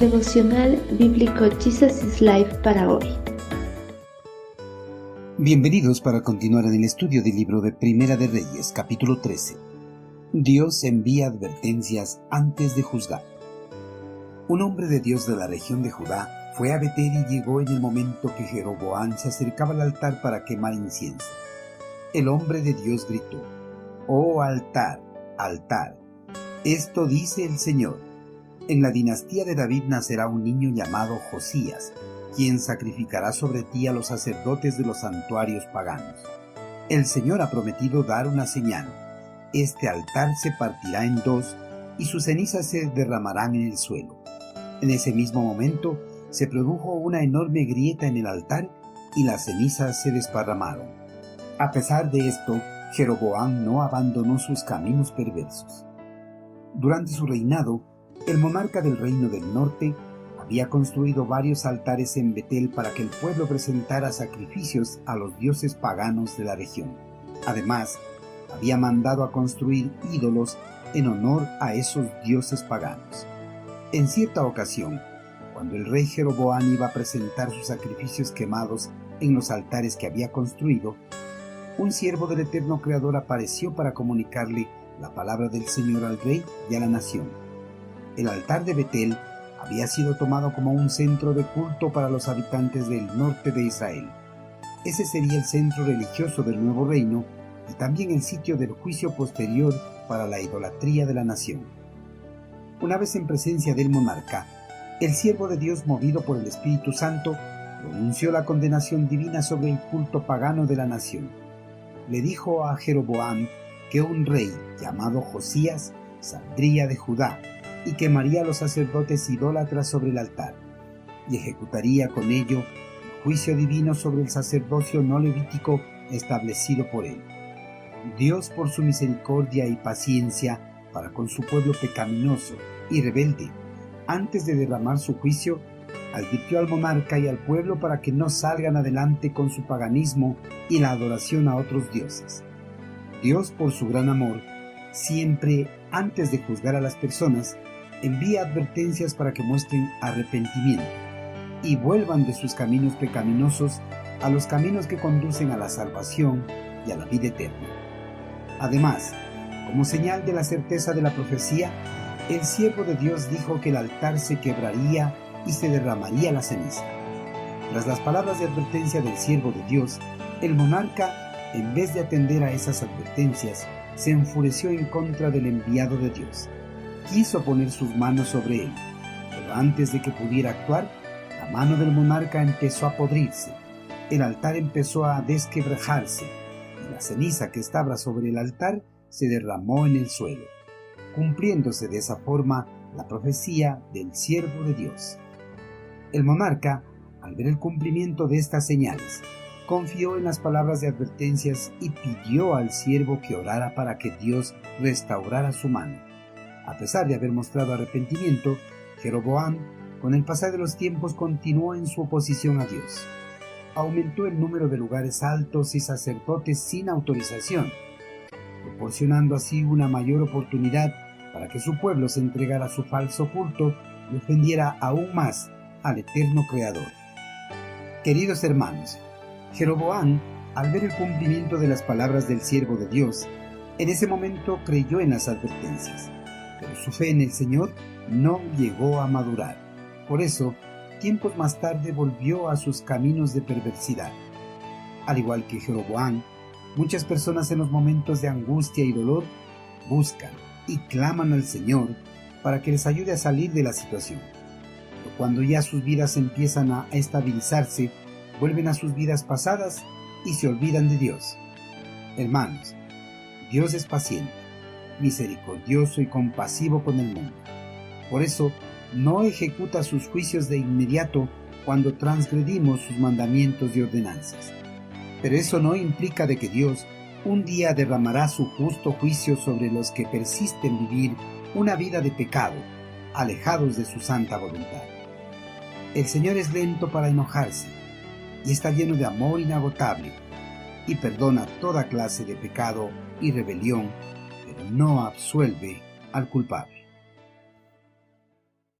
Devocional Bíblico Jesus is Life para hoy. Bienvenidos para continuar en el estudio del libro de Primera de Reyes, capítulo 13. Dios envía advertencias antes de juzgar. Un hombre de Dios de la región de Judá fue a Betel y llegó en el momento que Jeroboam se acercaba al altar para quemar incienso. El hombre de Dios gritó, Oh altar, altar, esto dice el Señor. En la dinastía de David nacerá un niño llamado Josías, quien sacrificará sobre ti a los sacerdotes de los santuarios paganos. El Señor ha prometido dar una señal. Este altar se partirá en dos y sus cenizas se derramarán en el suelo. En ese mismo momento se produjo una enorme grieta en el altar y las cenizas se desparramaron. A pesar de esto, Jeroboam no abandonó sus caminos perversos. Durante su reinado, el monarca del reino del norte había construido varios altares en Betel para que el pueblo presentara sacrificios a los dioses paganos de la región. Además, había mandado a construir ídolos en honor a esos dioses paganos. En cierta ocasión, cuando el rey Jeroboam iba a presentar sus sacrificios quemados en los altares que había construido, un siervo del eterno Creador apareció para comunicarle la palabra del Señor al rey y a la nación. El altar de Betel había sido tomado como un centro de culto para los habitantes del norte de Israel. Ese sería el centro religioso del nuevo reino y también el sitio del juicio posterior para la idolatría de la nación. Una vez en presencia del monarca, el siervo de Dios movido por el Espíritu Santo pronunció la condenación divina sobre el culto pagano de la nación. Le dijo a Jeroboam que un rey llamado Josías saldría de Judá y quemaría a los sacerdotes idólatras sobre el altar, y ejecutaría con ello el juicio divino sobre el sacerdocio no levítico establecido por él. Dios por su misericordia y paciencia para con su pueblo pecaminoso y rebelde, antes de derramar su juicio, advirtió al monarca y al pueblo para que no salgan adelante con su paganismo y la adoración a otros dioses. Dios, por su gran amor, siempre, antes de juzgar a las personas, envía advertencias para que muestren arrepentimiento y vuelvan de sus caminos pecaminosos a los caminos que conducen a la salvación y a la vida eterna. Además, como señal de la certeza de la profecía, el siervo de Dios dijo que el altar se quebraría y se derramaría la ceniza. Tras las palabras de advertencia del siervo de Dios, el monarca en vez de atender a esas advertencias, se enfureció en contra del enviado de Dios. Quiso poner sus manos sobre él, pero antes de que pudiera actuar, la mano del monarca empezó a podrirse, el altar empezó a desquebrajarse, y la ceniza que estaba sobre el altar se derramó en el suelo, cumpliéndose de esa forma la profecía del siervo de Dios. El monarca, al ver el cumplimiento de estas señales, confió en las palabras de advertencias y pidió al siervo que orara para que Dios restaurara su mano. A pesar de haber mostrado arrepentimiento, Jeroboam, con el pasar de los tiempos, continuó en su oposición a Dios. Aumentó el número de lugares altos y sacerdotes sin autorización, proporcionando así una mayor oportunidad para que su pueblo se entregara a su falso culto y ofendiera aún más al eterno Creador. Queridos hermanos, Jeroboam, al ver el cumplimiento de las palabras del siervo de Dios, en ese momento creyó en las advertencias, pero su fe en el Señor no llegó a madurar. Por eso, tiempos más tarde volvió a sus caminos de perversidad. Al igual que Jeroboam, muchas personas en los momentos de angustia y dolor buscan y claman al Señor para que les ayude a salir de la situación. Pero cuando ya sus vidas empiezan a estabilizarse, vuelven a sus vidas pasadas y se olvidan de Dios. Hermanos, Dios es paciente, misericordioso y compasivo con el mundo. Por eso, no ejecuta sus juicios de inmediato cuando transgredimos sus mandamientos y ordenanzas. Pero eso no implica de que Dios un día derramará su justo juicio sobre los que persisten vivir una vida de pecado, alejados de su santa voluntad. El Señor es lento para enojarse y está lleno de amor inagotable y perdona toda clase de pecado y rebelión, no absuelve al culpable.